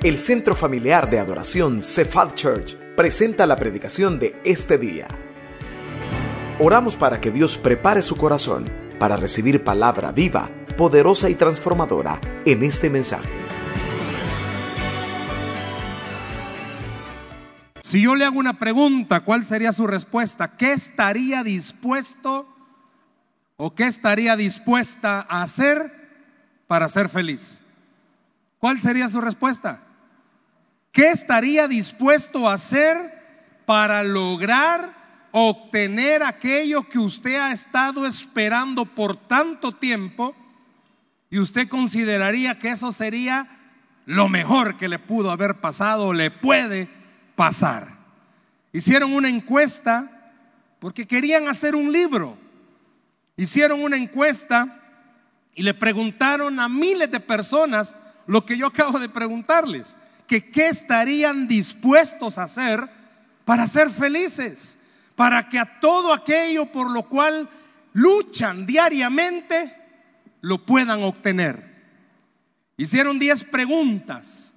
El Centro Familiar de Adoración Cephal Church presenta la predicación de este día. Oramos para que Dios prepare su corazón para recibir palabra viva, poderosa y transformadora en este mensaje. Si yo le hago una pregunta, ¿cuál sería su respuesta? ¿Qué estaría dispuesto o qué estaría dispuesta a hacer para ser feliz? ¿Cuál sería su respuesta? ¿Qué estaría dispuesto a hacer para lograr obtener aquello que usted ha estado esperando por tanto tiempo y usted consideraría que eso sería lo mejor que le pudo haber pasado o le puede pasar? Hicieron una encuesta porque querían hacer un libro. Hicieron una encuesta y le preguntaron a miles de personas lo que yo acabo de preguntarles que qué estarían dispuestos a hacer para ser felices, para que a todo aquello por lo cual luchan diariamente lo puedan obtener. Hicieron 10 preguntas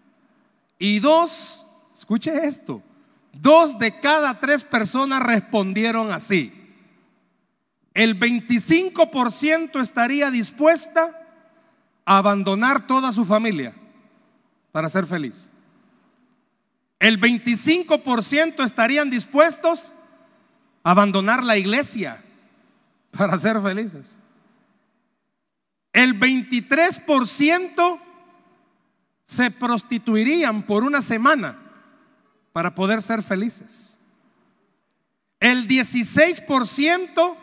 y dos, escuche esto, dos de cada tres personas respondieron así. El 25% estaría dispuesta a abandonar toda su familia para ser feliz el 25% estarían dispuestos a abandonar la iglesia para ser felices. El 23% se prostituirían por una semana para poder ser felices. El 16%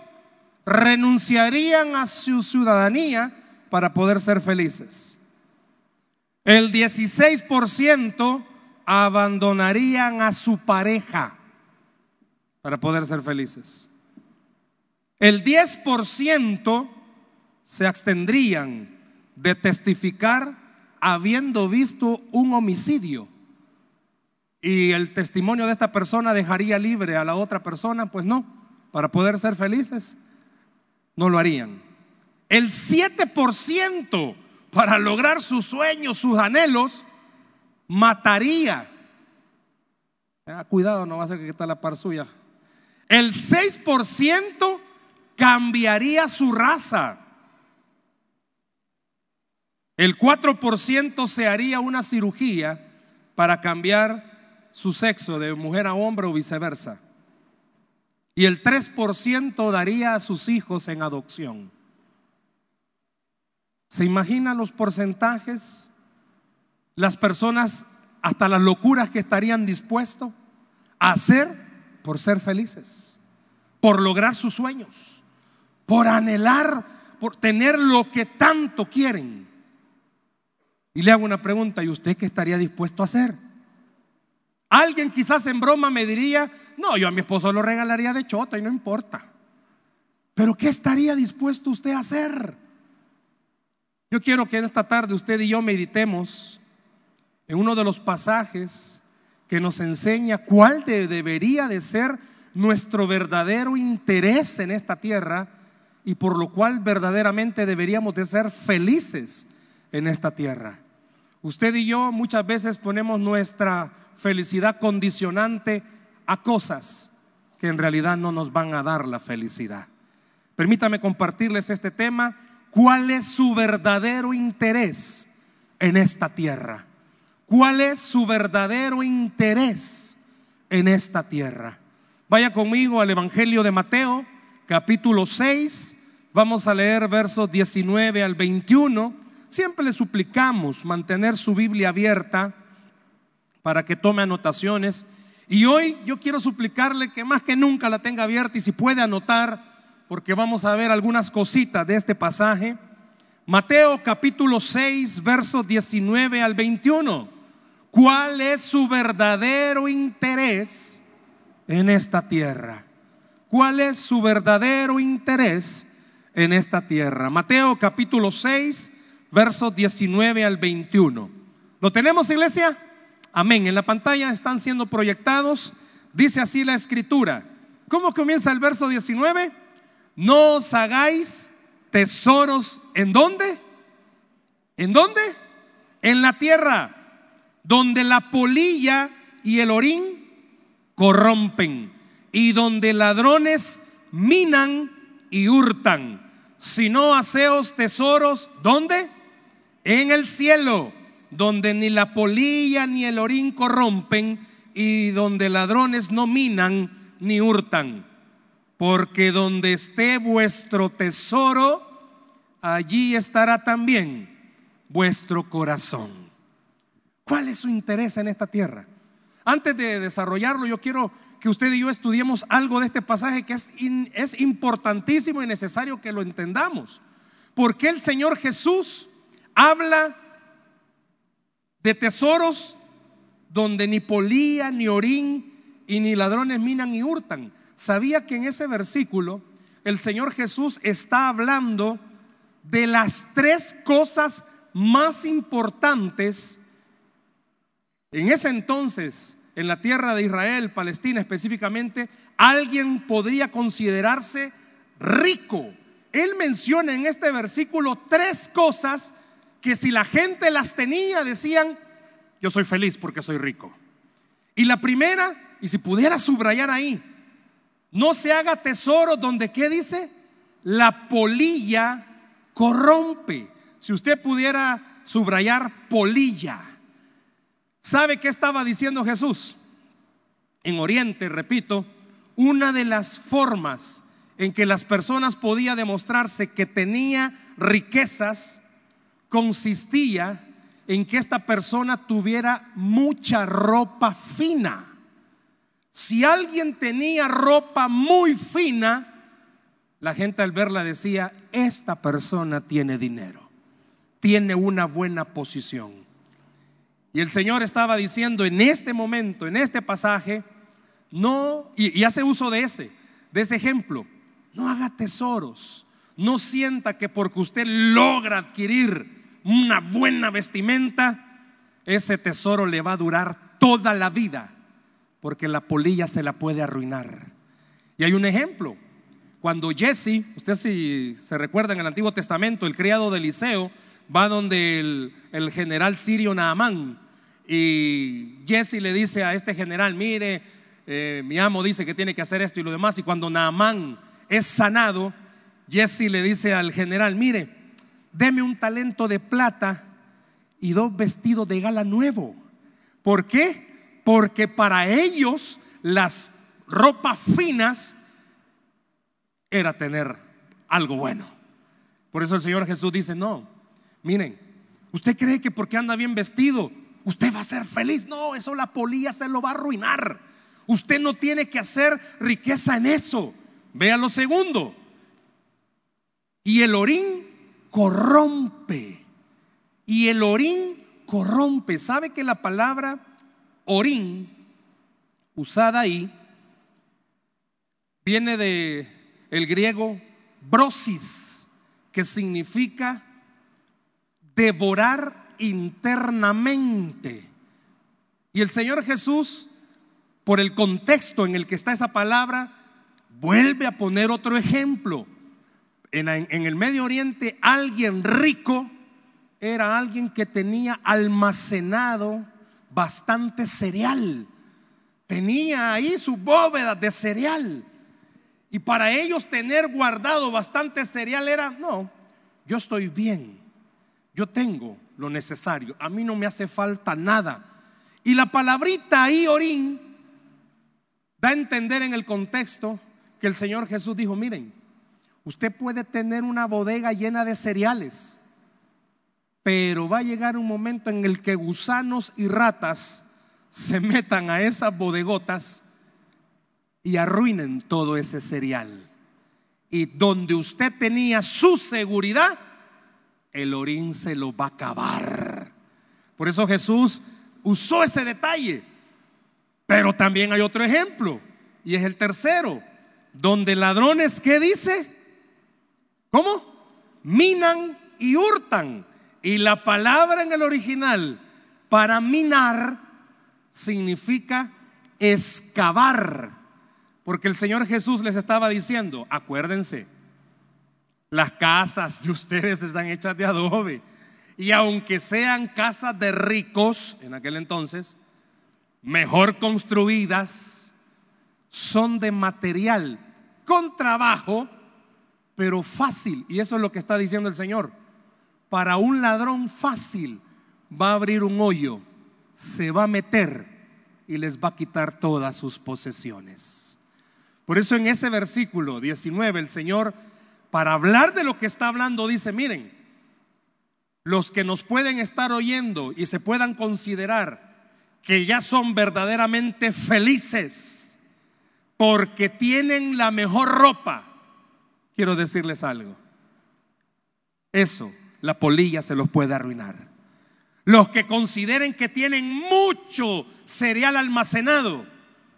renunciarían a su ciudadanía para poder ser felices. El 16% abandonarían a su pareja para poder ser felices. El 10% se abstendrían de testificar habiendo visto un homicidio. Y el testimonio de esta persona dejaría libre a la otra persona, pues no, para poder ser felices, no lo harían. El 7% para lograr sus sueños, sus anhelos, mataría. Cuidado, no va a ser que está la par suya. El 6% cambiaría su raza. El 4% se haría una cirugía para cambiar su sexo de mujer a hombre o viceversa. Y el 3% daría a sus hijos en adopción. ¿Se imaginan los porcentajes? Las personas hasta las locuras que estarían dispuestos a hacer por ser felices, por lograr sus sueños, por anhelar, por tener lo que tanto quieren. Y le hago una pregunta, ¿y usted qué estaría dispuesto a hacer? Alguien quizás en broma me diría, no, yo a mi esposo lo regalaría de chota y no importa. Pero ¿qué estaría dispuesto usted a hacer? Yo quiero que en esta tarde usted y yo meditemos en uno de los pasajes que nos enseña cuál debería de ser nuestro verdadero interés en esta tierra y por lo cual verdaderamente deberíamos de ser felices en esta tierra. Usted y yo muchas veces ponemos nuestra felicidad condicionante a cosas que en realidad no nos van a dar la felicidad. Permítame compartirles este tema. ¿Cuál es su verdadero interés en esta tierra? ¿Cuál es su verdadero interés en esta tierra? Vaya conmigo al Evangelio de Mateo, capítulo 6. Vamos a leer versos 19 al 21. Siempre le suplicamos mantener su Biblia abierta para que tome anotaciones. Y hoy yo quiero suplicarle que más que nunca la tenga abierta y si puede anotar, porque vamos a ver algunas cositas de este pasaje. Mateo capítulo 6, versos 19 al 21 cuál es su verdadero interés en esta tierra. ¿Cuál es su verdadero interés en esta tierra? Mateo capítulo 6, versos 19 al 21. ¿Lo tenemos, iglesia? Amén. En la pantalla están siendo proyectados. Dice así la escritura. ¿Cómo comienza el verso 19? No os hagáis tesoros en dónde? ¿En dónde? En la tierra donde la polilla y el orín corrompen y donde ladrones minan y hurtan, sino aseos tesoros, ¿dónde? En el cielo, donde ni la polilla ni el orín corrompen y donde ladrones no minan ni hurtan. Porque donde esté vuestro tesoro, allí estará también vuestro corazón. ¿Cuál es su interés en esta tierra? Antes de desarrollarlo, yo quiero que usted y yo estudiemos algo de este pasaje que es, importantísimo y necesario que lo entendamos. Porque el Señor Jesús habla de tesoros donde ni polía, ni orín y ni ladrones minan y hurtan. Sabía que en ese versículo el Señor Jesús está hablando de las tres cosas más importantes en ese entonces en la tierra de Israel, Palestina específicamente, alguien podría considerarse rico. Él menciona en este versículo tres cosas que si la gente las tenía decían, yo soy feliz porque soy rico. Y la primera, y si pudiera subrayar ahí, no se haga tesoro donde, ¿qué dice? La polilla corrompe. Si usted pudiera subrayar polilla. ¿Sabe qué estaba diciendo Jesús? En Oriente, repito, una de las formas en que las personas podía demostrarse que tenía riquezas consistía en que esta persona tuviera mucha ropa fina. Si alguien tenía ropa muy fina, la gente al verla decía, esta persona tiene dinero, tiene una buena posición. Y el Señor estaba diciendo en este momento, en este pasaje, no, y, hace uso de ese, de ese ejemplo, no haga tesoros, no sienta que porque usted logra adquirir una buena vestimenta, ese tesoro le va a durar toda la vida, porque la polilla se la puede arruinar. Y hay un ejemplo, cuando Jesse, usted si se recuerda en el Antiguo Testamento, el criado de Eliseo, va donde el, general sirio Naamán y Jesse le dice a este general, mire, eh, mi amo dice que tiene que hacer esto y lo demás. Y cuando Naamán es sanado, Jesse le dice al general, mire, deme un talento de plata y dos vestidos de gala nuevo. ¿Por qué? Porque para ellos las ropas finas era tener algo bueno. Por eso el Señor Jesús dice, no, Miren, ¿usted cree que porque anda bien vestido, usted va a ser feliz? No, eso la polilla se lo va a arruinar. Usted no tiene que hacer riqueza en eso. Vea lo segundo. Y el orín corrompe. Y el orín corrompe. ¿Sabe que la palabra orín usada ahí viene de el griego brosis, que significa devorar internamente. Y el Señor Jesús, por el contexto en el que está esa palabra, vuelve a poner otro ejemplo. En, el Medio Oriente alguien rico era alguien que tenía almacenado bastante cereal. Tenía ahí su bóveda de cereal. Y para ellos tener guardado bastante cereal era, no, yo estoy bien yo tengo lo necesario, a mí no me hace falta nada. Y la palabrita ahí, orín, da a entender en el contexto que el Señor Jesús dijo, miren, usted puede tener una bodega llena de cereales, pero va a llegar un momento en el que gusanos y ratas se metan a esas bodegotas y arruinen todo ese cereal. Y donde usted tenía su seguridad, el orín se lo va a acabar. Por eso Jesús usó ese detalle. Pero también hay otro ejemplo, y es el tercero, donde ladrones, ¿qué dice? ¿Cómo? Minan y hurtan. Y la palabra en el original para minar significa excavar. Porque el Señor Jesús les estaba diciendo, acuérdense, las casas de ustedes están hechas de adobe. Y aunque sean casas de ricos en aquel entonces, mejor construidas, son de material, con trabajo, pero fácil. Y eso es lo que está diciendo el Señor. Para un ladrón fácil va a abrir un hoyo, se va a meter y les va a quitar todas sus posesiones. Por eso en ese versículo 19 el Señor, para hablar de lo que está hablando, dice, miren, los que nos pueden estar oyendo y se puedan considerar que ya son verdaderamente felices porque tienen la mejor ropa, quiero decirles algo. Eso, la polilla se los puede arruinar. Los que consideren que tienen mucho cereal almacenado,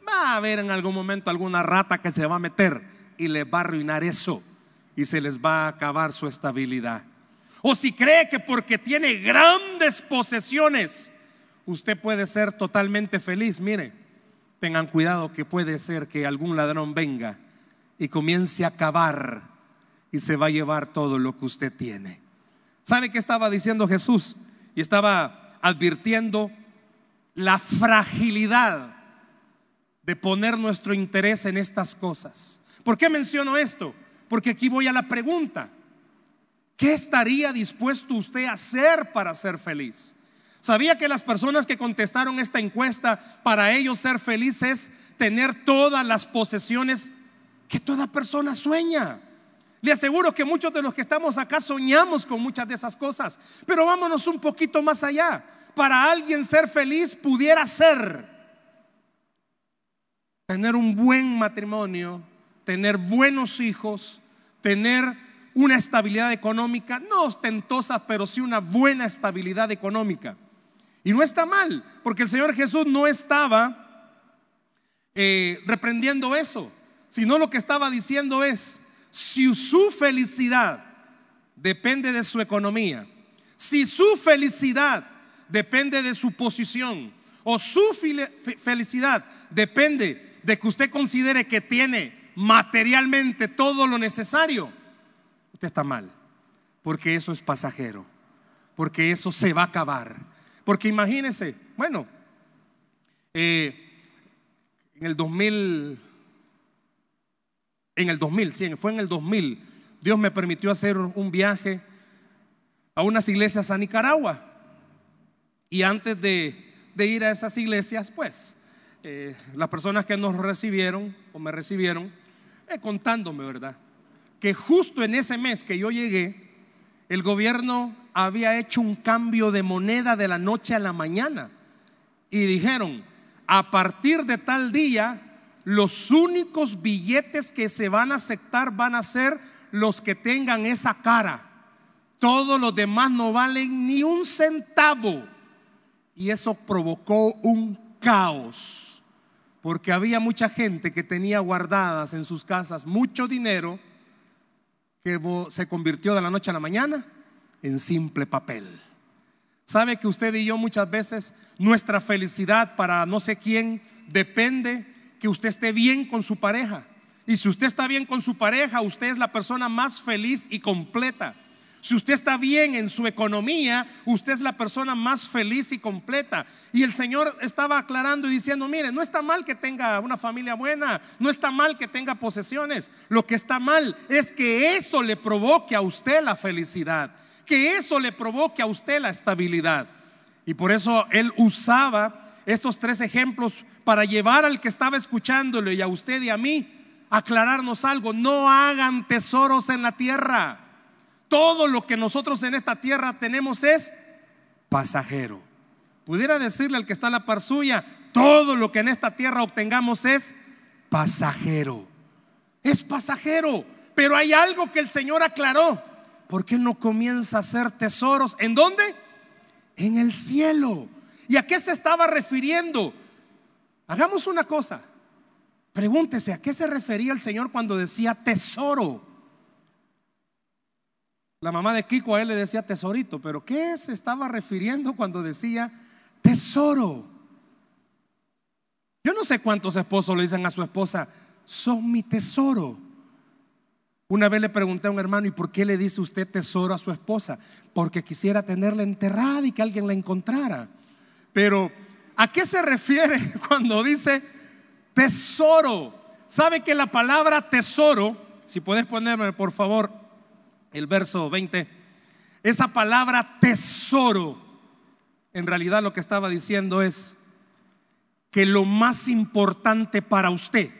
va a haber en algún momento alguna rata que se va a meter y les va a arruinar eso y se les va a acabar su estabilidad. O si cree que porque tiene grandes posesiones, usted puede ser totalmente feliz. Mire, tengan cuidado que puede ser que algún ladrón venga y comience a acabar y se va a llevar todo lo que usted tiene. ¿Sabe qué estaba diciendo Jesús? Y estaba advirtiendo la fragilidad de poner nuestro interés en estas cosas. ¿Por qué menciono esto? Porque aquí voy a la pregunta. ¿Qué estaría dispuesto usted a hacer para ser feliz? ¿Sabía que las personas que contestaron esta encuesta, para ellos ser felices, tener todas las posesiones que toda persona sueña? Le aseguro que muchos de los que estamos acá soñamos con muchas de esas cosas, pero vámonos un poquito más allá. Para alguien ser feliz pudiera ser tener un buen matrimonio, tener buenos hijos, tener una estabilidad económica, no ostentosa, pero sí una buena estabilidad económica. Y no está mal, porque el Señor Jesús no estaba eh, reprendiendo eso, sino lo que estaba diciendo es, si su felicidad depende de su economía, si su felicidad depende de su posición, o su felicidad depende de que usted considere que tiene materialmente todo lo necesario, usted está mal, porque eso es pasajero, porque eso se va a acabar. Porque imagínese, bueno, eh, en el 2000, en el 2000, sí, fue en el 2000, Dios me permitió hacer un viaje a unas iglesias a Nicaragua. Y antes de, ir a esas iglesias, pues, eh, las personas que nos recibieron o me recibieron, eh, contándome, ¿verdad? que justo en ese mes que yo llegué, el gobierno había hecho un cambio de moneda de la noche a la mañana. Y dijeron, a partir de tal día, los únicos billetes que se van a aceptar van a ser los que tengan esa cara. Todos los demás no valen ni un centavo. Y eso provocó un caos, porque había mucha gente que tenía guardadas en sus casas mucho dinero que se convirtió de la noche a la mañana en simple papel. ¿Sabe que usted y yo muchas veces nuestra felicidad para no sé quién depende que usted esté bien con su pareja? Y si usted está bien con su pareja, usted es la persona más feliz y completa. Si usted está bien en su economía, usted es la persona más feliz y completa. Y el Señor estaba aclarando y diciendo, mire, no está mal que tenga una familia buena, no está mal que tenga posesiones. Lo que está mal es que eso le provoque a usted la felicidad, que eso le provoque a usted la estabilidad. Y por eso Él usaba estos tres ejemplos para llevar al que estaba escuchándolo y a usted y a mí aclararnos algo. No hagan tesoros en la tierra todo lo que nosotros en esta tierra tenemos es pasajero. Pudiera decirle al que está a la par suya, todo lo que en esta tierra obtengamos es pasajero. Es pasajero. Pero hay algo que el Señor aclaró. ¿Por qué no comienza a hacer tesoros? ¿En dónde? En el cielo. ¿Y a qué se estaba refiriendo? Hagamos una cosa. Pregúntese, ¿a qué se refería el Señor cuando decía tesoro? La mamá de Kiko a él le decía tesorito, pero ¿qué se estaba refiriendo cuando decía tesoro? Yo no sé cuántos esposos le dicen a su esposa, son mi tesoro. Una vez le pregunté a un hermano, ¿y por qué le dice usted tesoro a su esposa? Porque quisiera tenerla enterrada y que alguien la encontrara. Pero, ¿a qué se refiere cuando dice tesoro? ¿Sabe que la palabra tesoro, si puedes ponerme por favor el verso 20, esa palabra tesoro, en realidad lo que estaba diciendo es que lo más importante para usted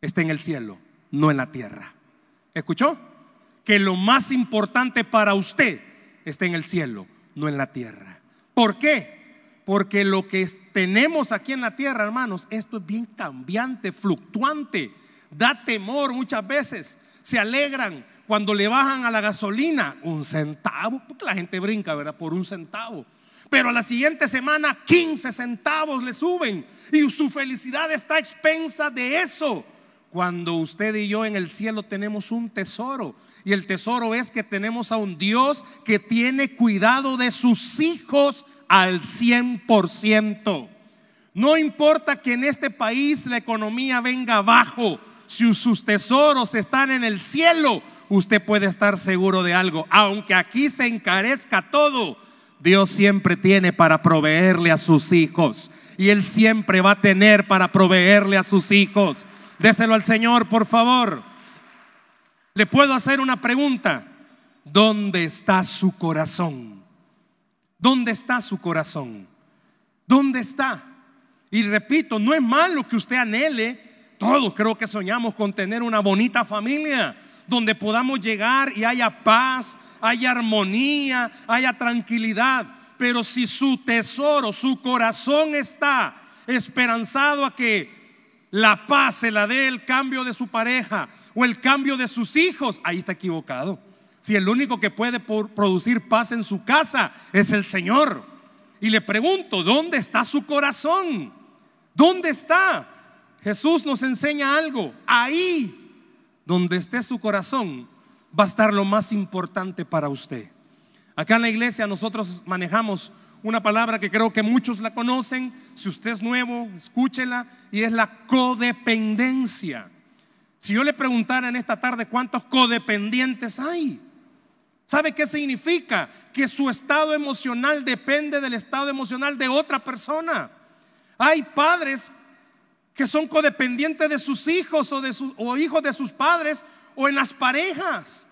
está en el cielo, no en la tierra. ¿Escuchó? Que lo más importante para usted está en el cielo, no en la tierra. ¿Por qué? Porque lo que tenemos aquí en la tierra, hermanos, esto es bien cambiante, fluctuante, da temor muchas veces. Se alegran cuando le bajan a la gasolina un centavo, porque la gente brinca, ¿verdad? Por un centavo. Pero a la siguiente semana 15 centavos le suben y su felicidad está a expensa de eso cuando usted y yo en el cielo tenemos un tesoro. Y el tesoro es que tenemos a un Dios que tiene cuidado de sus hijos al 100%. No importa que en este país la economía venga abajo, si sus tesoros están en el cielo, usted puede estar seguro de algo. Aunque aquí se encarezca todo, Dios siempre tiene para proveerle a sus hijos. Y Él siempre va a tener para proveerle a sus hijos. Déselo al Señor, por favor. Le puedo hacer una pregunta. ¿Dónde está su corazón? ¿Dónde está su corazón? ¿Dónde está? Y repito, no es malo que usted anhele. Todos creo que soñamos con tener una bonita familia donde podamos llegar y haya paz, haya armonía, haya tranquilidad. Pero si su tesoro, su corazón está esperanzado a que la paz se la dé el cambio de su pareja o el cambio de sus hijos, ahí está equivocado. Si el único que puede producir paz en su casa es el Señor. Y le pregunto, ¿dónde está su corazón? ¿Dónde está? Jesús nos enseña algo. Ahí, donde esté su corazón, va a estar lo más importante para usted. Acá en la iglesia nosotros manejamos una palabra que creo que muchos la conocen. Si usted es nuevo, escúchela. Y es la codependencia. Si yo le preguntara en esta tarde cuántos codependientes hay, ¿sabe qué significa? Que su estado emocional depende del estado emocional de otra persona. Hay padres que son codependientes de sus hijos o, de o hijos de sus padres o en las parejas.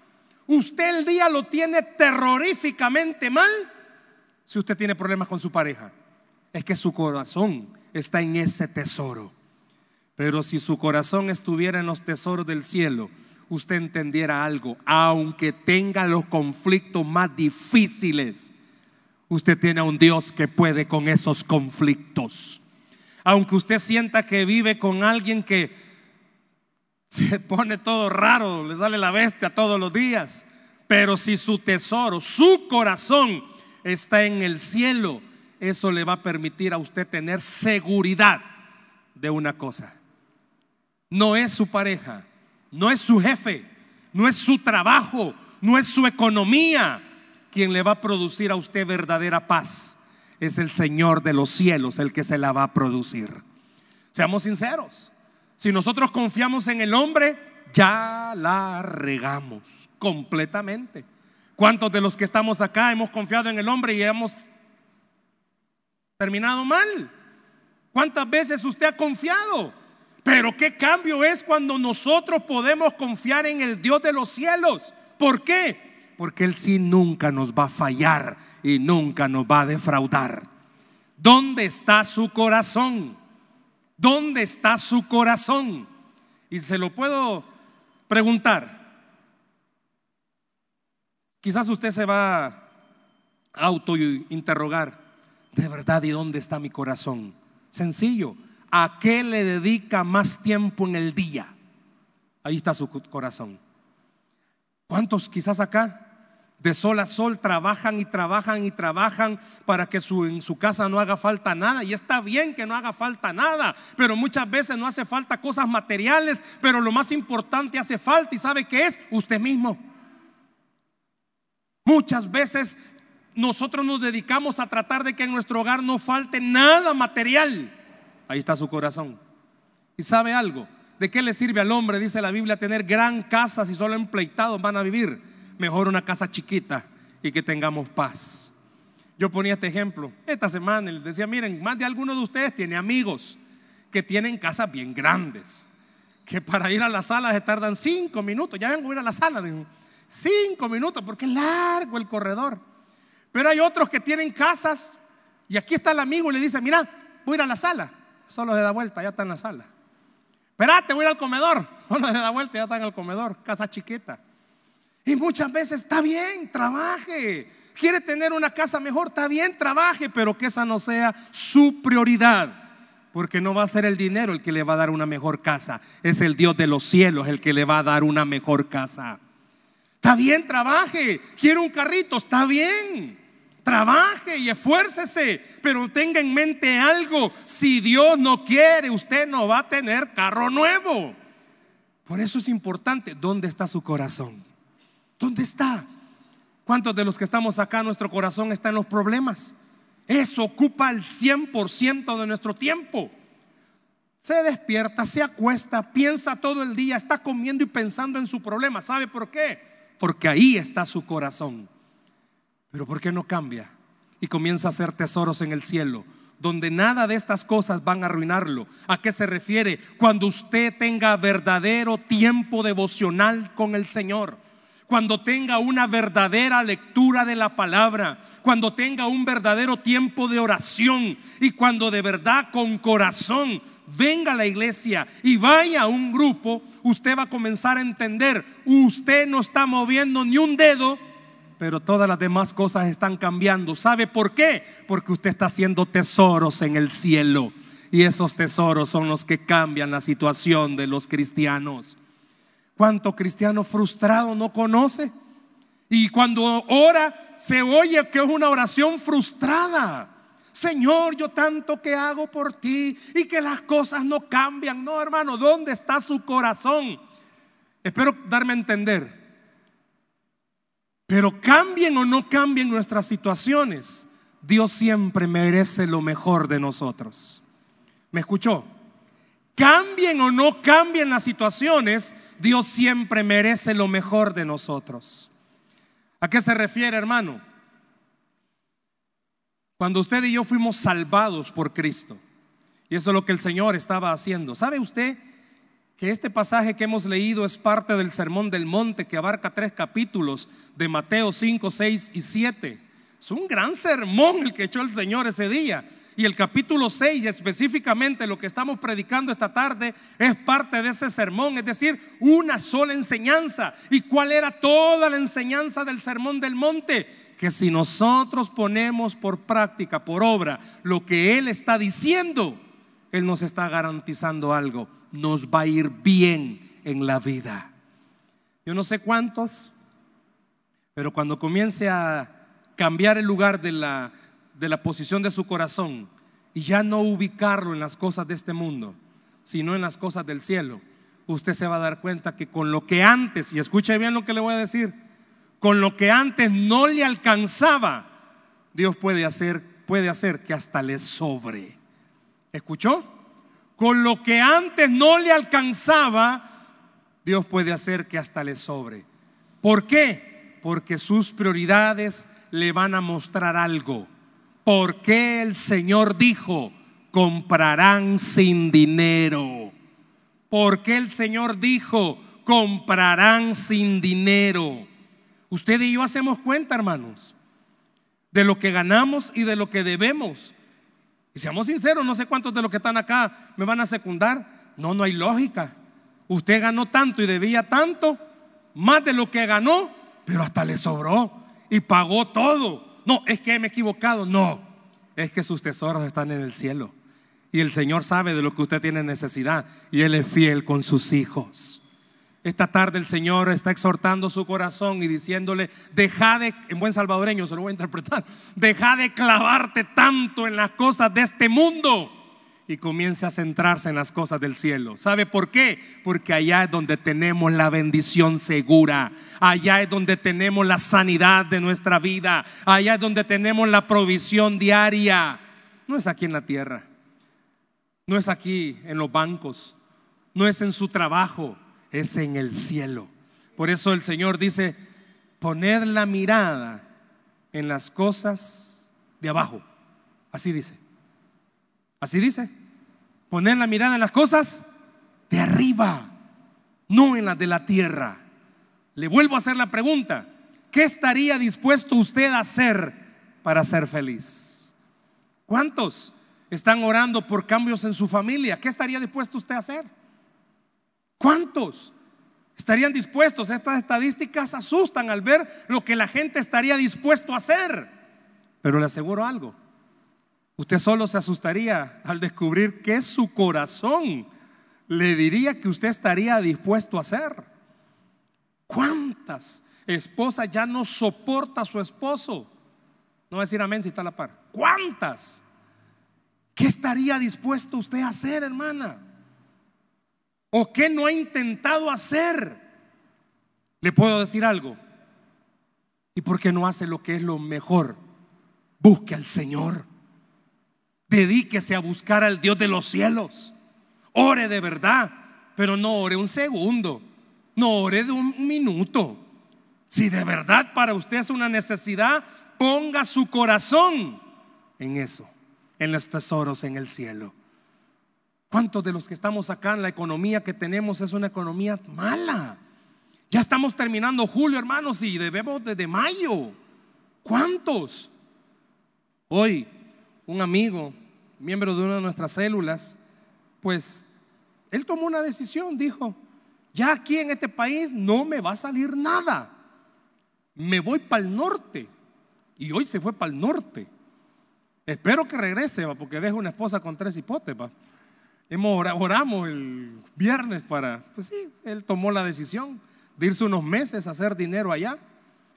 Usted el día lo tiene terroríficamente mal si usted tiene problemas con su pareja, es que su corazón está en ese tesoro. Pero si su corazón estuviera en los tesoros del cielo, usted entendiera algo. Aunque tenga los conflictos más difíciles, usted tiene a un Dios que puede con esos conflictos. Aunque usted sienta que vive con alguien que se pone todo raro, le sale la bestia todos los días. Pero si su tesoro, su corazón está en el cielo, eso le va a permitir a usted tener seguridad de una cosa. No es su pareja, no es su jefe, no es su trabajo, no es su economía quien le va a producir a usted verdadera paz. Es el Señor de los cielos el que se la va a producir. Seamos sinceros, si nosotros confiamos en el hombre, ya la regamos completamente. ¿Cuántos de los que estamos acá hemos confiado en el hombre y hemos terminado mal? ¿Cuántas veces usted ha confiado? Pero qué cambio es cuando nosotros podemos confiar en el Dios de los cielos. ¿Por qué? Porque Él sí nunca nos va a fallar y nunca nos va a defraudar. ¿Dónde está su corazón? ¿Dónde está su corazón? Y se lo puedo preguntar. Quizás usted se va a autointerrogar, de verdad, ¿y dónde está mi corazón? Sencillo, ¿a qué le dedica más tiempo en el día? Ahí está su corazón. ¿Cuántos quizás acá de sol a sol trabajan y trabajan y trabajan para que su, en su casa no haga falta nada. Y está bien que no haga falta nada, pero muchas veces no hace falta cosas materiales, pero lo más importante hace falta y sabe qué es usted mismo. Muchas veces nosotros nos dedicamos a tratar de que en nuestro hogar no falte nada material. Ahí está su corazón. ¿Y sabe algo? ¿De qué le sirve al hombre, dice la Biblia, tener gran casa si solo empleitados van a vivir? Mejor una casa chiquita y que tengamos paz. Yo ponía este ejemplo esta semana les decía, miren, más de alguno de ustedes tiene amigos que tienen casas bien grandes, que para ir a la sala se tardan cinco minutos, ya vengo a ir a la sala, cinco minutos, porque es largo el corredor. Pero hay otros que tienen casas y aquí está el amigo y le dice, mira, voy a ir a la sala, solo se da vuelta, ya está en la sala. Espérate, voy a ir al comedor, solo se da vuelta, ya está en el comedor, casa chiquita. Y muchas veces está bien, trabaje. Quiere tener una casa mejor, está bien, trabaje, pero que esa no sea su prioridad. Porque no va a ser el dinero el que le va a dar una mejor casa. Es el Dios de los cielos el que le va a dar una mejor casa. Está bien, trabaje. Quiere un carrito, está bien. Trabaje y esfuércese, pero tenga en mente algo. Si Dios no quiere, usted no va a tener carro nuevo. Por eso es importante, ¿dónde está su corazón? ¿Dónde está? ¿Cuántos de los que estamos acá, nuestro corazón está en los problemas? Eso ocupa el 100% de nuestro tiempo. Se despierta, se acuesta, piensa todo el día, está comiendo y pensando en su problema. ¿Sabe por qué? Porque ahí está su corazón. Pero ¿por qué no cambia? Y comienza a hacer tesoros en el cielo, donde nada de estas cosas van a arruinarlo. ¿A qué se refiere? Cuando usted tenga verdadero tiempo devocional con el Señor cuando tenga una verdadera lectura de la palabra, cuando tenga un verdadero tiempo de oración y cuando de verdad con corazón venga a la iglesia y vaya a un grupo, usted va a comenzar a entender, usted no está moviendo ni un dedo, pero todas las demás cosas están cambiando. ¿Sabe por qué? Porque usted está haciendo tesoros en el cielo. Y esos tesoros son los que cambian la situación de los cristianos. ¿Cuánto cristiano frustrado no conoce? Y cuando ora, se oye que es una oración frustrada. Señor, yo tanto que hago por ti y que las cosas no cambian. No, hermano, ¿dónde está su corazón? Espero darme a entender. Pero cambien o no cambien nuestras situaciones, Dios siempre merece lo mejor de nosotros. ¿Me escuchó? Cambien o no cambien las situaciones, Dios siempre merece lo mejor de nosotros. ¿A qué se refiere, hermano? Cuando usted y yo fuimos salvados por Cristo, y eso es lo que el Señor estaba haciendo. ¿Sabe usted que este pasaje que hemos leído es parte del Sermón del Monte que abarca tres capítulos de Mateo 5, 6 y 7? Es un gran sermón el que echó el Señor ese día. Y el capítulo 6, específicamente lo que estamos predicando esta tarde, es parte de ese sermón, es decir, una sola enseñanza. ¿Y cuál era toda la enseñanza del sermón del monte? Que si nosotros ponemos por práctica, por obra, lo que Él está diciendo, Él nos está garantizando algo, nos va a ir bien en la vida. Yo no sé cuántos, pero cuando comience a cambiar el lugar de la de la posición de su corazón y ya no ubicarlo en las cosas de este mundo, sino en las cosas del cielo, usted se va a dar cuenta que con lo que antes, y escuche bien lo que le voy a decir, con lo que antes no le alcanzaba, Dios puede hacer, puede hacer que hasta le sobre. ¿Escuchó? Con lo que antes no le alcanzaba, Dios puede hacer que hasta le sobre. ¿Por qué? Porque sus prioridades le van a mostrar algo. ¿Por qué el Señor dijo, comprarán sin dinero? ¿Por qué el Señor dijo, comprarán sin dinero? Usted y yo hacemos cuenta, hermanos, de lo que ganamos y de lo que debemos. Y seamos sinceros, no sé cuántos de los que están acá me van a secundar. No, no hay lógica. Usted ganó tanto y debía tanto, más de lo que ganó, pero hasta le sobró y pagó todo no, es que me he equivocado. No, es que sus tesoros están en el cielo. Y el Señor sabe de lo que usted tiene necesidad. Y Él es fiel con sus hijos. Esta tarde el Señor está exhortando su corazón y diciéndole, deja de, en buen salvadoreño se lo voy a interpretar, deja de clavarte tanto en las cosas de este mundo y comience a centrarse en las cosas del cielo. ¿Sabe por qué? Porque allá es donde tenemos la bendición segura, allá es donde tenemos la sanidad de nuestra vida, allá es donde tenemos la provisión diaria. No es aquí en la tierra, no es aquí en los bancos, no es en su trabajo, es en el cielo. Por eso el Señor dice, poned la mirada en las cosas de abajo. Así dice. Así dice. Poner la mirada en las cosas de arriba, no en las de la tierra. Le vuelvo a hacer la pregunta. ¿Qué estaría dispuesto usted a hacer para ser feliz? ¿Cuántos están orando por cambios en su familia? ¿Qué estaría dispuesto usted a hacer? ¿Cuántos estarían dispuestos? Estas estadísticas asustan al ver lo que la gente estaría dispuesto a hacer. Pero le aseguro algo. Usted solo se asustaría al descubrir que su corazón le diría que usted estaría dispuesto a hacer. ¿Cuántas esposas ya no soporta a su esposo? No decir amén si está a la par. ¿Cuántas? ¿Qué estaría dispuesto usted a hacer, hermana? ¿O qué no ha intentado hacer? Le puedo decir algo. ¿Y por qué no hace lo que es lo mejor? Busque al Señor. Dedíquese a buscar al Dios de los cielos. Ore de verdad, pero no ore un segundo. No ore de un minuto. Si de verdad para usted es una necesidad, ponga su corazón en eso, en los tesoros en el cielo. ¿Cuántos de los que estamos acá en la economía que tenemos es una economía mala? Ya estamos terminando julio, hermanos, y debemos desde mayo. ¿Cuántos? Hoy, un amigo, miembro de una de nuestras células, pues él tomó una decisión, dijo, ya aquí en este país no me va a salir nada. Me voy para el norte. Y hoy se fue para el norte. Espero que regrese, porque deja una esposa con tres hipotes. Hemos oramos el viernes para, pues sí, él tomó la decisión de irse unos meses a hacer dinero allá.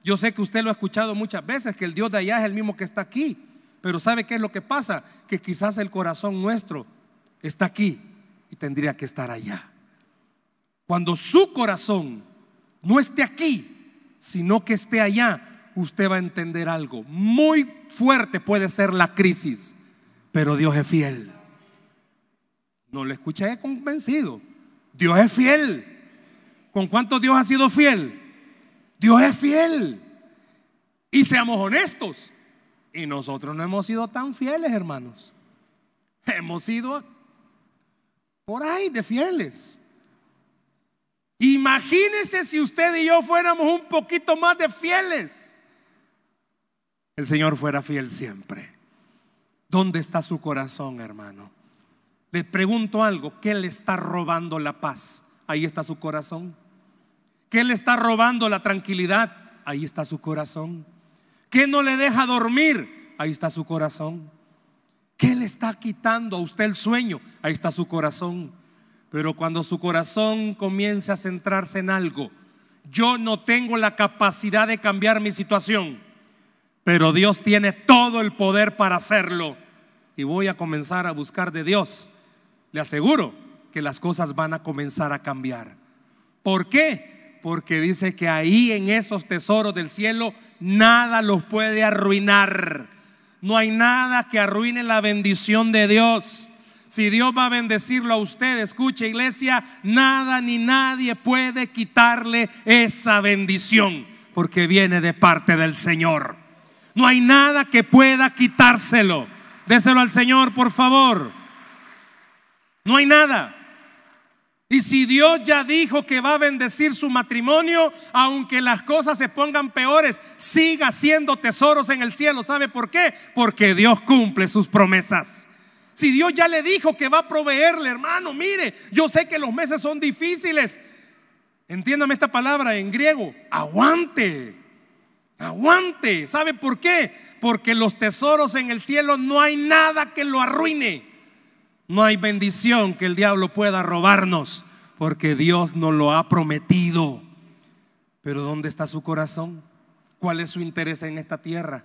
Yo sé que usted lo ha escuchado muchas veces, que el Dios de allá es el mismo que está aquí. Pero ¿sabe qué es lo que pasa? Que quizás el corazón nuestro está aquí y tendría que estar allá. Cuando su corazón no esté aquí, sino que esté allá, usted va a entender algo. Muy fuerte puede ser la crisis, pero Dios es fiel. No lo escuché convencido. Dios es fiel. ¿Con cuánto Dios ha sido fiel? Dios es fiel. Y seamos honestos. Y nosotros no hemos sido tan fieles, hermanos. Hemos sido por ahí de fieles. Imagínese si usted y yo fuéramos un poquito más de fieles. El Señor fuera fiel siempre. ¿Dónde está su corazón, hermano? Le pregunto algo, ¿qué le está robando la paz? Ahí está su corazón. ¿Qué le está robando la tranquilidad? Ahí está su corazón. ¿Qué no le deja dormir? Ahí está su corazón. ¿Qué le está quitando a usted el sueño? Ahí está su corazón. Pero cuando su corazón comience a centrarse en algo, yo no tengo la capacidad de cambiar mi situación, pero Dios tiene todo el poder para hacerlo. Y voy a comenzar a buscar de Dios le aseguro que las cosas van a comenzar a cambiar. ¿Por qué? Porque dice que ahí en esos tesoros del cielo nada los puede arruinar. No hay nada que arruine la bendición de Dios. Si Dios va a bendecirlo a usted, escuche iglesia, nada ni nadie puede quitarle esa bendición, porque viene de parte del Señor. No hay nada que pueda quitárselo. Déselo al Señor, por favor. No hay nada. Y si Dios ya dijo que va a bendecir su matrimonio, aunque las cosas se pongan peores, siga siendo tesoros en el cielo. ¿Sabe por qué? Porque Dios cumple sus promesas. Si Dios ya le dijo que va a proveerle, hermano, mire, yo sé que los meses son difíciles. Entiéndame esta palabra en griego, aguante. Aguante. ¿Sabe por qué? Porque los tesoros en el cielo no hay nada que lo arruine. No hay bendición que el diablo pueda robarnos porque Dios nos lo ha prometido. Pero ¿dónde está su corazón? ¿Cuál es su interés en esta tierra?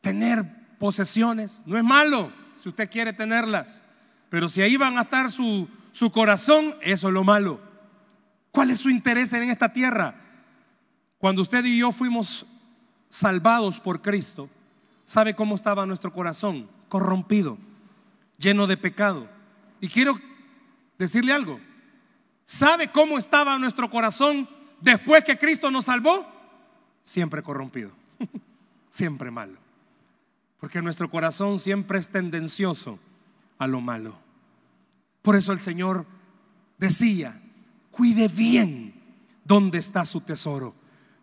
Tener posesiones no es malo si usted quiere tenerlas. Pero si ahí van a estar su, su corazón, eso es lo malo. ¿Cuál es su interés en esta tierra? Cuando usted y yo fuimos salvados por Cristo, ¿sabe cómo estaba nuestro corazón? Corrompido lleno de pecado. Y quiero decirle algo, ¿Sabe cómo estaba nuestro corazón después que Cristo nos salvó? Siempre corrompido, siempre malo. Porque nuestro corazón siempre es tendencioso a lo malo. Por eso el Señor decía, cuide bien dónde está su tesoro.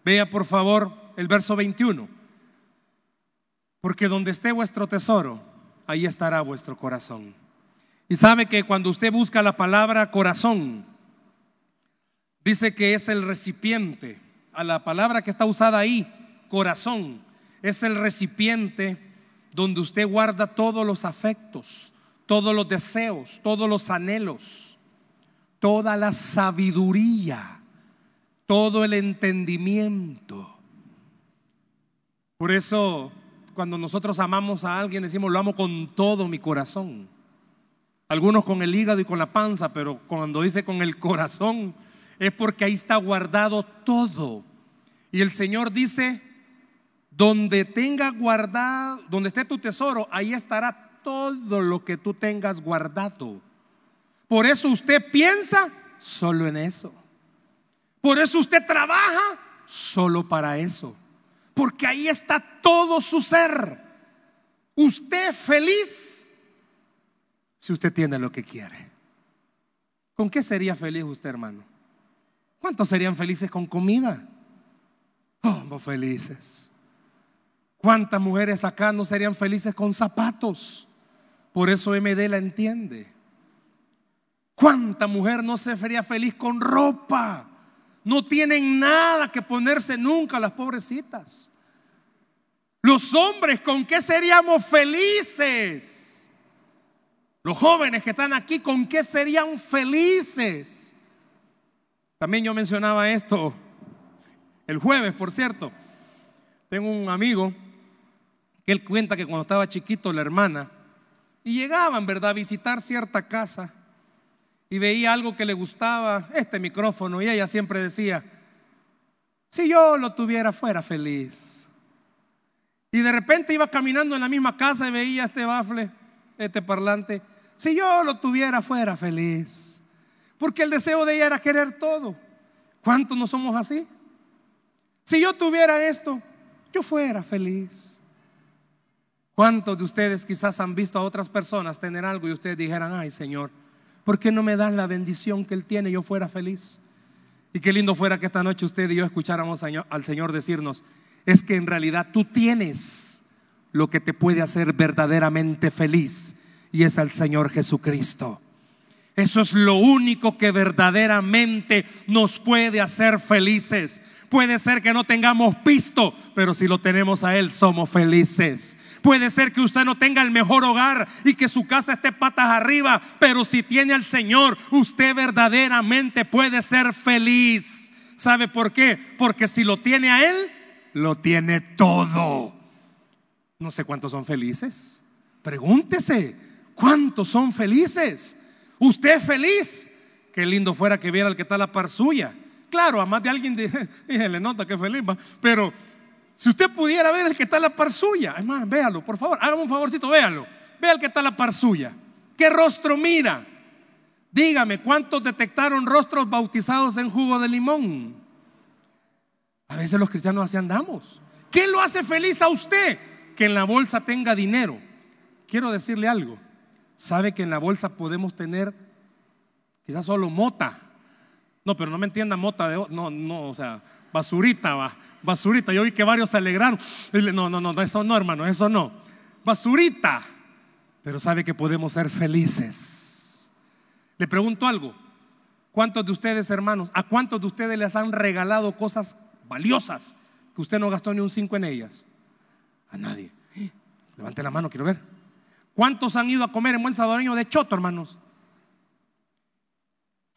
Vea por favor el verso 21. Porque donde esté vuestro tesoro, ahí estará vuestro corazón. Y sabe que cuando usted busca la palabra corazón, dice que es el recipiente. A la palabra que está usada ahí, corazón, es el recipiente donde usted guarda todos los afectos, todos los deseos, todos los anhelos, toda la sabiduría, todo el entendimiento. Por eso, cuando nosotros amamos a alguien, decimos, lo amo con todo mi corazón. Algunos con el hígado y con la panza, pero cuando dice con el corazón, es porque ahí está guardado todo. Y el Señor dice, donde tenga guardado, donde esté tu tesoro, ahí estará todo lo que tú tengas guardado. Por eso usted piensa solo en eso. Por eso usted trabaja solo para eso. Porque ahí está todo su ser. Usted feliz si usted tiene lo que quiere. ¿Con qué sería feliz usted, hermano? ¿Cuántos serían felices con comida? Oh, felices. ¿Cuántas mujeres acá no serían felices con zapatos? Por eso MD la entiende. ¿Cuánta mujer no se sería feliz con ropa? No tienen nada que ponerse nunca las pobrecitas. Los hombres, ¿con qué seríamos felices? Los jóvenes que están aquí, ¿con qué serían felices? También yo mencionaba esto el jueves, por cierto. Tengo un amigo que él cuenta que cuando estaba chiquito la hermana, y llegaban, ¿verdad?, a visitar cierta casa y veía algo que le gustaba, este micrófono, y ella siempre decía, si yo lo tuviera fuera feliz. Y de repente iba caminando en la misma casa y veía este bafle, este parlante, si yo lo tuviera fuera feliz. Porque el deseo de ella era querer todo. ¿Cuántos no somos así? Si yo tuviera esto, yo fuera feliz. ¿Cuántos de ustedes quizás han visto a otras personas tener algo y ustedes dijeran, ay Señor, ¿por qué no me das la bendición que Él tiene yo fuera feliz? Y qué lindo fuera que esta noche usted y yo escucháramos al Señor decirnos, es que en realidad tú tienes lo que te puede hacer verdaderamente feliz y es al Señor Jesucristo. Eso es lo único que verdaderamente nos puede hacer felices. Puede ser que no tengamos pisto, pero si lo tenemos a Él somos felices. Puede ser que usted no tenga el mejor hogar y que su casa esté patas arriba, pero si tiene al Señor, usted verdaderamente puede ser feliz. ¿Sabe por qué? Porque si lo tiene a Él, lo tiene todo. No sé cuántos son felices. Pregúntese, ¿cuántos son felices? ¿Usted es feliz? Qué lindo fuera que viera el que está a la par suya. Claro, a más de alguien de, le nota que feliz, pero si usted pudiera ver el que está en la par suya, más, véalo, por favor, hágame un favorcito, véalo. Vea el que está en la par suya. ¿Qué rostro mira? Dígame, ¿cuántos detectaron rostros bautizados en jugo de limón? A veces los cristianos así andamos. ¿Qué lo hace feliz a usted? Que en la bolsa tenga dinero. Quiero decirle algo. ¿Sabe que en la bolsa podemos tener quizás solo mota? No, pero no me entienda mota de... No, no, o sea, basurita, va, basurita. Yo vi que varios se alegraron. No, no, no, eso no, hermano, eso no. Basurita. Pero sabe que podemos ser felices. Le pregunto algo. ¿Cuántos de ustedes, hermanos, a cuántos de ustedes les han regalado cosas valiosas que usted no gastó ni un cinco en ellas? A nadie. Levante la mano, quiero ver. ¿Cuántos han ido a comer en buen salvadoreño de choto, hermanos?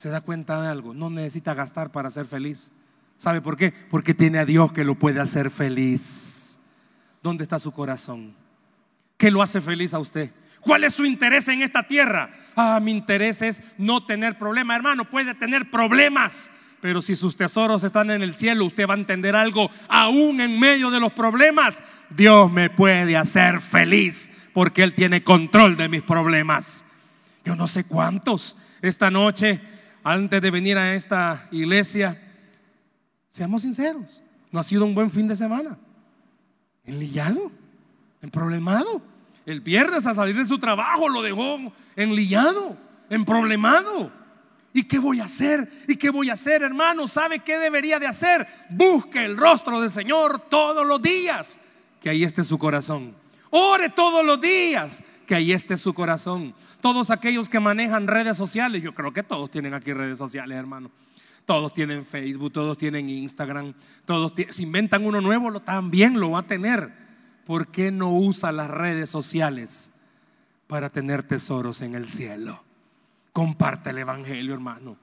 Se da cuenta de algo. No necesita gastar para ser feliz. ¿Sabe por qué? Porque tiene a Dios que lo puede hacer feliz. ¿Dónde está su corazón? ¿Qué lo hace feliz a usted? ¿Cuál es su interés en esta tierra? Ah, mi interés es no tener problemas. Hermano, puede tener problemas, pero si sus tesoros están en el cielo, usted va a entender algo. Aún en medio de los problemas, Dios me puede hacer feliz porque Él tiene control de mis problemas. Yo no sé cuántos esta noche antes de venir a esta iglesia, seamos sinceros, no ha sido un buen fin de semana. Enlillado, emproblemado. El viernes a salir de su trabajo lo dejó enlillado, emproblemado. ¿Y qué voy a hacer? ¿Y qué voy a hacer, hermano? ¿Sabe qué debería de hacer? Busque el rostro del Señor todos los días, que ahí esté su corazón. Ore todos los días, que ahí esté su corazón. Todos aquellos que manejan redes sociales, yo creo que todos tienen aquí redes sociales, hermano. Todos tienen Facebook, todos tienen Instagram, todos si inventan uno nuevo, lo, también lo va a tener. ¿Por qué no usa las redes sociales para tener tesoros en el cielo? Comparte el Evangelio, hermano.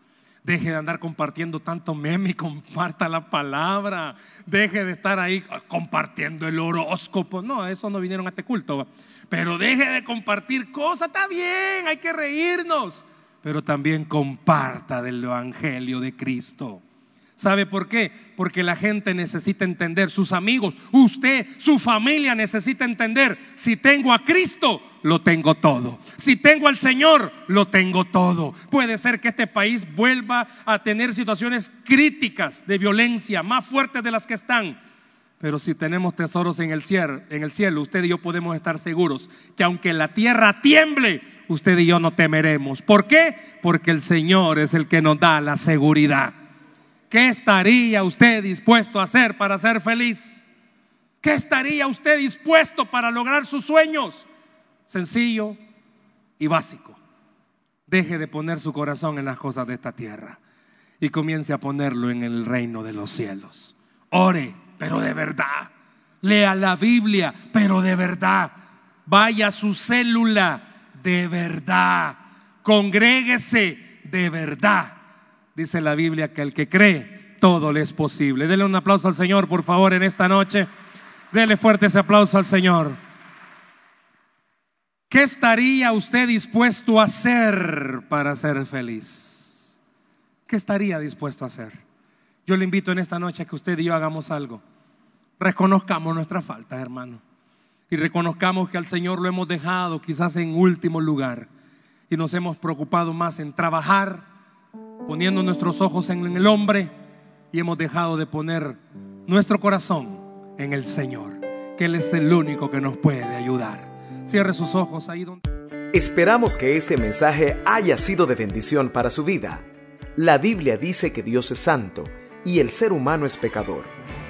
Deje de andar compartiendo tanto meme y comparta la palabra. Deje de estar ahí compartiendo el horóscopo. No, eso no vinieron a este culto. Pero deje de compartir cosas. Está bien, hay que reírnos. Pero también comparta del Evangelio de Cristo. ¿Sabe por qué? Porque la gente necesita entender, sus amigos, usted, su familia necesita entender, si tengo a Cristo, lo tengo todo. Si tengo al Señor, lo tengo todo. Puede ser que este país vuelva a tener situaciones críticas de violencia más fuertes de las que están. Pero si tenemos tesoros en el cielo, en el cielo, usted y yo podemos estar seguros que aunque la tierra tiemble, usted y yo no temeremos. ¿Por qué? Porque el Señor es el que nos da la seguridad. ¿Qué estaría usted dispuesto a hacer para ser feliz? ¿Qué estaría usted dispuesto para lograr sus sueños? Sencillo y básico. Deje de poner su corazón en las cosas de esta tierra y comience a ponerlo en el reino de los cielos. Ore, pero de verdad. Lea la Biblia, pero de verdad. Vaya a su célula, de verdad. Congréguese, de verdad Dice la Biblia que el que cree, todo le es posible. Dele un aplauso al Señor, por favor, en esta noche. Dele fuerte ese aplauso al Señor. ¿Qué estaría usted dispuesto a hacer para ser feliz? ¿Qué estaría dispuesto a hacer? Yo le invito en esta noche a que usted y yo hagamos algo. Reconozcamos nuestra falta, hermano. Y reconozcamos que al Señor lo hemos dejado quizás en último lugar. Y nos hemos preocupado más en trabajar, poniendo nuestros ojos en el hombre y hemos dejado de poner nuestro corazón en el Señor, que Él es el único que nos puede ayudar. Cierre sus ojos ahí donde... Esperamos que este mensaje haya sido de bendición para su vida. La Biblia dice que Dios es santo y el ser humano es pecador,